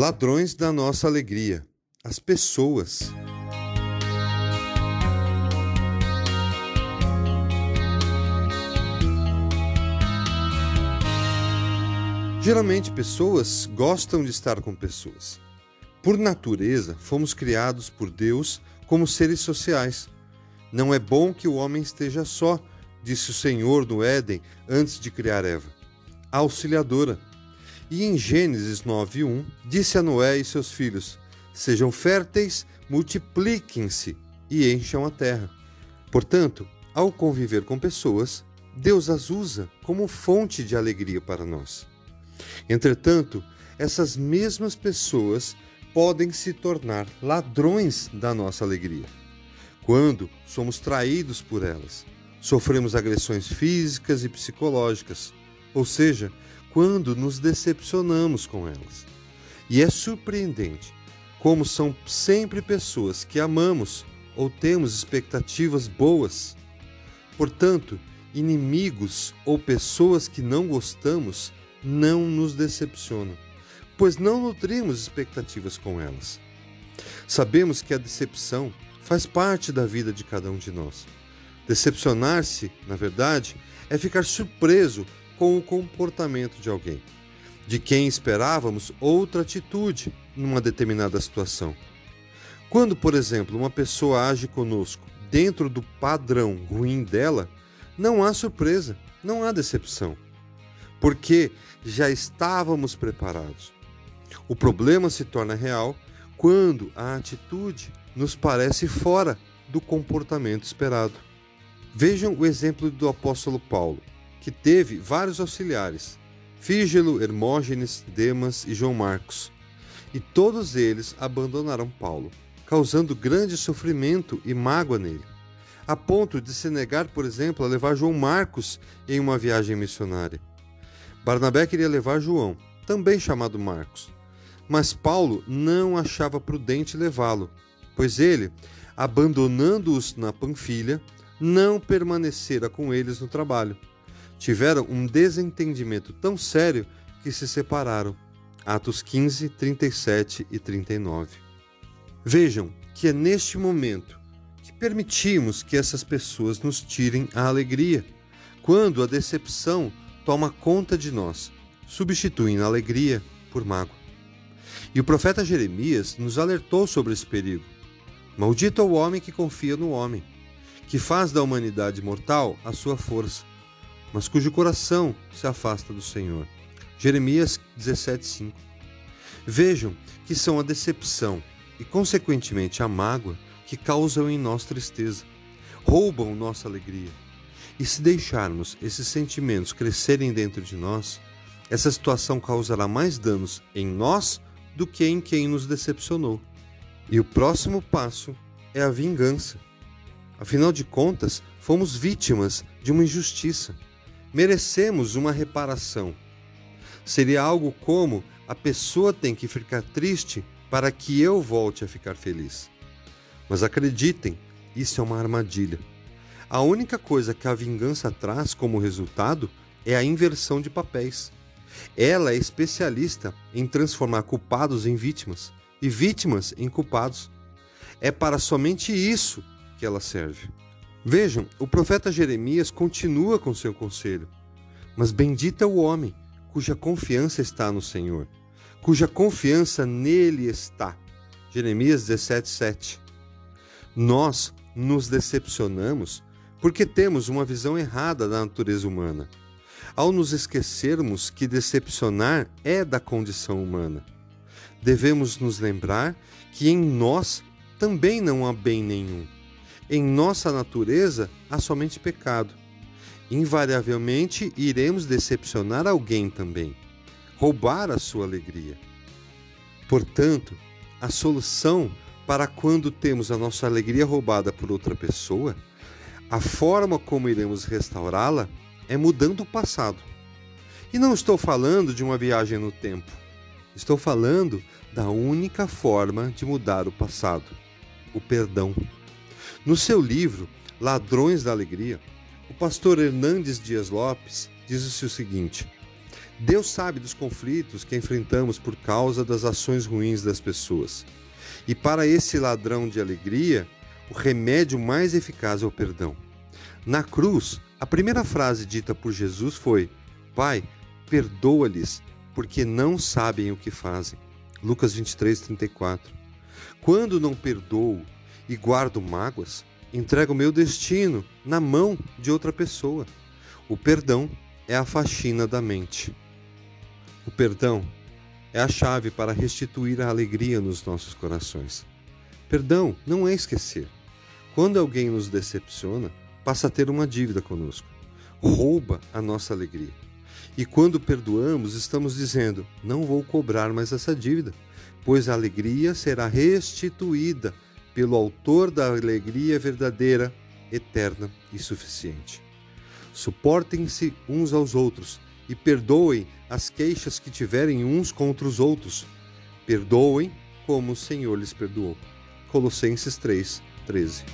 Ladrões da nossa alegria, as pessoas. Geralmente, pessoas gostam de estar com pessoas. Por natureza, fomos criados por Deus como seres sociais. Não é bom que o homem esteja só, disse o Senhor no Éden antes de criar Eva. A auxiliadora. E em Gênesis 9:1, disse a Noé e seus filhos: Sejam férteis, multipliquem-se e encham a terra. Portanto, ao conviver com pessoas, Deus as usa como fonte de alegria para nós. Entretanto, essas mesmas pessoas podem se tornar ladrões da nossa alegria. Quando somos traídos por elas, sofremos agressões físicas e psicológicas, ou seja, quando nos decepcionamos com elas. E é surpreendente como são sempre pessoas que amamos ou temos expectativas boas. Portanto, inimigos ou pessoas que não gostamos não nos decepcionam, pois não nutrimos expectativas com elas. Sabemos que a decepção faz parte da vida de cada um de nós. Decepcionar-se, na verdade, é ficar surpreso com o comportamento de alguém, de quem esperávamos outra atitude numa determinada situação. Quando, por exemplo, uma pessoa age conosco dentro do padrão ruim dela, não há surpresa, não há decepção porque já estávamos preparados. O problema se torna real quando a atitude nos parece fora do comportamento esperado. Vejam o exemplo do apóstolo Paulo, que teve vários auxiliares: Fígelo, Hermógenes, Demas e João Marcos. E todos eles abandonaram Paulo, causando grande sofrimento e mágoa nele, a ponto de se negar, por exemplo, a levar João Marcos em uma viagem missionária. Barnabé queria levar João, também chamado Marcos, mas Paulo não achava prudente levá-lo, pois ele, abandonando-os na Panfilha, não permanecera com eles no trabalho. Tiveram um desentendimento tão sério que se separaram. Atos 15, 37 e 39. Vejam que é neste momento que permitimos que essas pessoas nos tirem a alegria, quando a decepção toma conta de nós, substituindo a alegria por mágoa. E o profeta Jeremias nos alertou sobre esse perigo. Maldito é o homem que confia no homem, que faz da humanidade mortal a sua força, mas cujo coração se afasta do Senhor. Jeremias 17:5. Vejam que são a decepção e consequentemente a mágoa que causam em nós tristeza, roubam nossa alegria e se deixarmos esses sentimentos crescerem dentro de nós, essa situação causará mais danos em nós do que em quem nos decepcionou. E o próximo passo é a vingança. Afinal de contas, fomos vítimas de uma injustiça. Merecemos uma reparação. Seria algo como a pessoa tem que ficar triste para que eu volte a ficar feliz. Mas acreditem, isso é uma armadilha. A única coisa que a vingança traz como resultado é a inversão de papéis. Ela é especialista em transformar culpados em vítimas e vítimas em culpados. É para somente isso que ela serve. Vejam, o profeta Jeremias continua com seu conselho. Mas bendito é o homem cuja confiança está no Senhor, cuja confiança nele está. Jeremias 17:7. Nós nos decepcionamos porque temos uma visão errada da natureza humana, ao nos esquecermos que decepcionar é da condição humana. Devemos nos lembrar que em nós também não há bem nenhum. Em nossa natureza há somente pecado. Invariavelmente iremos decepcionar alguém também, roubar a sua alegria. Portanto, a solução para quando temos a nossa alegria roubada por outra pessoa a forma como iremos restaurá-la é mudando o passado. E não estou falando de uma viagem no tempo. Estou falando da única forma de mudar o passado: o perdão. No seu livro Ladrões da Alegria, o pastor Hernandes Dias Lopes diz o seguinte: Deus sabe dos conflitos que enfrentamos por causa das ações ruins das pessoas. E para esse ladrão de alegria, o remédio mais eficaz é o perdão. Na cruz, a primeira frase dita por Jesus foi: Pai, perdoa-lhes, porque não sabem o que fazem. Lucas 23, 34. Quando não perdoo e guardo mágoas, entrego meu destino na mão de outra pessoa. O perdão é a faxina da mente. O perdão é a chave para restituir a alegria nos nossos corações. Perdão não é esquecer. Quando alguém nos decepciona, passa a ter uma dívida conosco, rouba a nossa alegria. E quando perdoamos, estamos dizendo: não vou cobrar mais essa dívida, pois a alegria será restituída pelo Autor da alegria verdadeira, eterna e suficiente. Suportem-se uns aos outros e perdoem as queixas que tiverem uns contra os outros. Perdoem como o Senhor lhes perdoou. Colossenses 3, 13.